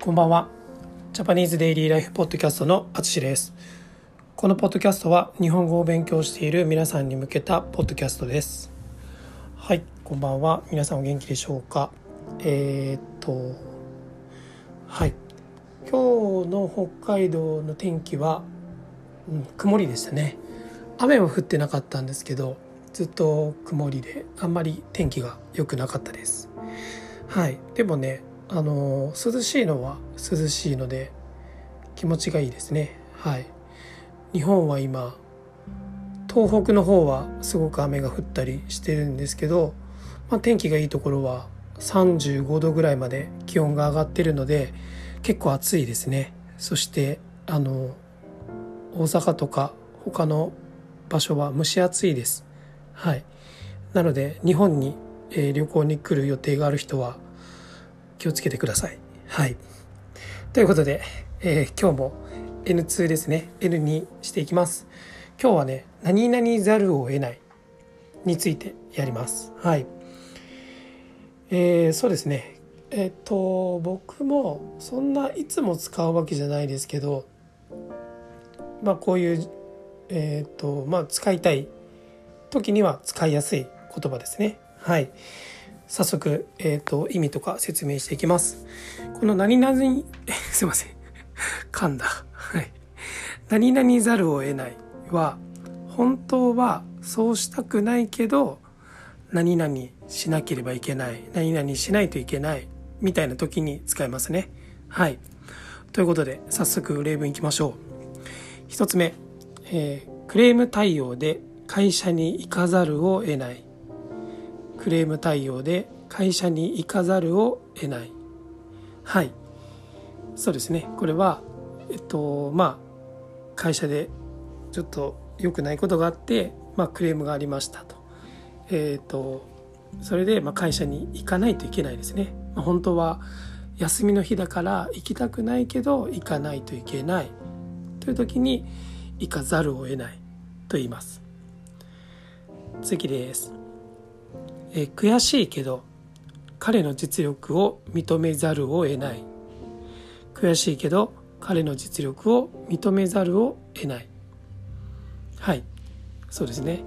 こんばんは。ジャパニーズデイリーライフポッドキャストのあつしです。このポッドキャストは日本語を勉強している皆さんに向けたポッドキャストです。はい、こんばんは。皆さんお元気でしょうか？えー、っと、はい。今日の北海道の天気は、うん、曇りでしたね。雨は降ってなかったんですけど、ずっと曇りであんまり天気が良くなかったです。はい。でもね、あの涼しいのは涼しいので気持ちがいいですね。はい。日本は今東北の方はすごく雨が降ったりしてるんですけど、まあ、天気がいいところは35度ぐらいまで気温が上がってるので結構暑いですね。そしてあの大阪とか他の場所は蒸し暑いです。はい。なので日本に、え旅行に来る予定がある人は気をつけてください。はい。ということで、えー、今日も N2 ですね。N にしていきます。今日はね、何々ざるを得ないについてやります。はい。えー、そうですね。えっ、と、僕もそんないつも使うわけじゃないですけど、まあこういう、えっ、と、まあ使いたい時には使いやすい言葉ですね。はい。早速、えーと、意味とか説明していきます。この何々、すいません。噛んだ。はい。何々ざるを得ないは、本当はそうしたくないけど、何々しなければいけない。何々しないといけない。みたいな時に使いますね。はい。ということで、早速例文いきましょう。一つ目、えー、クレーム対応で会社に行かざるを得ない。クレーム対応で会社に行かざるを得ない。はい。そうですね。これはえっとまあ会社でちょっと良くないことがあって、まあ、クレームがありましたと。えっとそれでま会社に行かないといけないですね、まあ、本当は休みの日だから行きたくないけど行かないといけない。という時に行かざるを得ないと言います。次です。え悔しいけど彼の実力を認めざるを得ない。悔しいけど彼の実力を認めざるを得ない。はい。そうですね。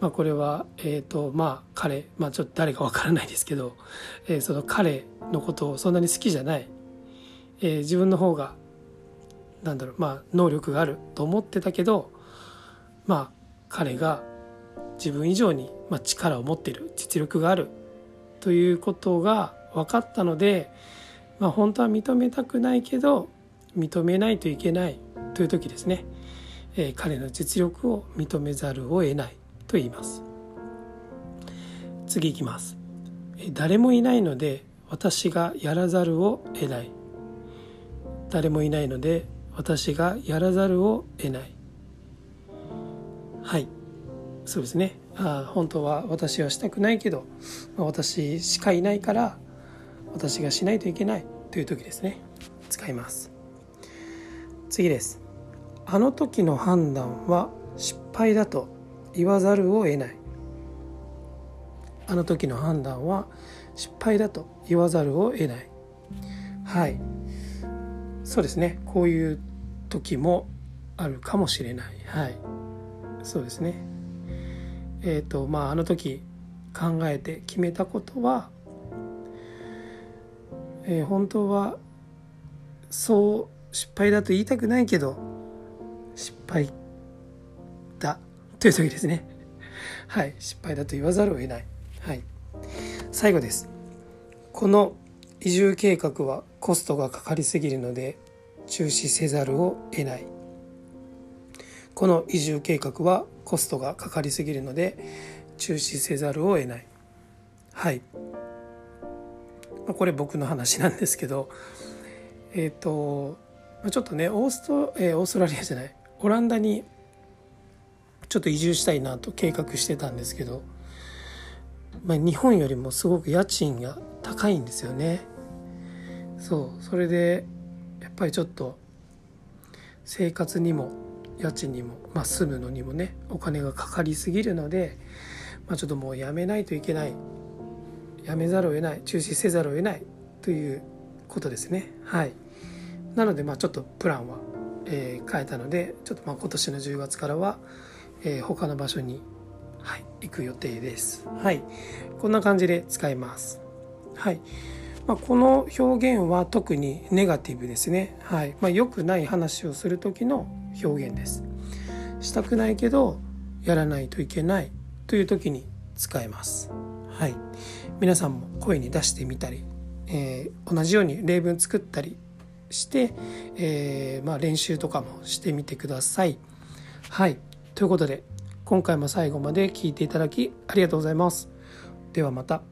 まあこれはえっ、ー、とまあ彼まあちょっと誰かわからないですけど、えー、その彼のことをそんなに好きじゃない、えー、自分の方がなんだろうまあ能力があると思ってたけどまあ彼が自分以上にま力を持っている実力があるということが分かったので、まあ、本当は認めたくないけど認めないといけないという時ですね、えー、彼の実力を認めざるを得ないと言います。次いきます。誰もいないので私がやらざるを得ない。誰もいないので私がやらざるを得ない。はい。そうですね。あ本当は私はしたくないけど、まあ、私しかいないから私がしないといけないという時ですね。使います。次です。あの時の判断は失敗だと言わざるを得ない。あの時の判断は失敗だと言わざるを得ない。はい。そうですね。こういう時もあるかもしれない。はい。そうですね。えーとまあ、あの時考えて決めたことは、えー、本当はそう失敗だと言いたくないけど失敗だという時ですね。はい失敗だと言わざるを得ない。はい。最後です。この移住計画はコストがかかりすぎるので中止せざるを得ない。この移住計画はコストがかかりすぎるので中止せざるを得ない。はい。まこれ僕の話なんですけどえっ、ー、とちょっとねオースト、えー、オーストラリアじゃないオランダにちょっと移住したいなと計画してたんですけど、まあ、日本よりもすごく家賃が高いんですよね。そう。それでやっぱりちょっと生活にも家賃にも、まあ、住むのにもねお金がかかりすぎるので、まあ、ちょっともうやめないといけない。やめざるを得ない。中止せざるを得ない。ということですね。はい。なのでまあちょっとプランは、えー、変えたのでちょっとまあ今年の10月からは、えー、他の場所に、はい、行く予定です。はい。こんな感じで使います。はい。まあ、この表現は特にネガティブですね。はい。まあ、良くない話をする時の表現です。したくないけどやらないといけないという時に使えます。はい、皆さんも声に出してみたり、えー、同じように例文作ったりして、えー、まあ、練習とかもしてみてください。はいということで今回も最後まで聞いていただきありがとうございます。ではまた。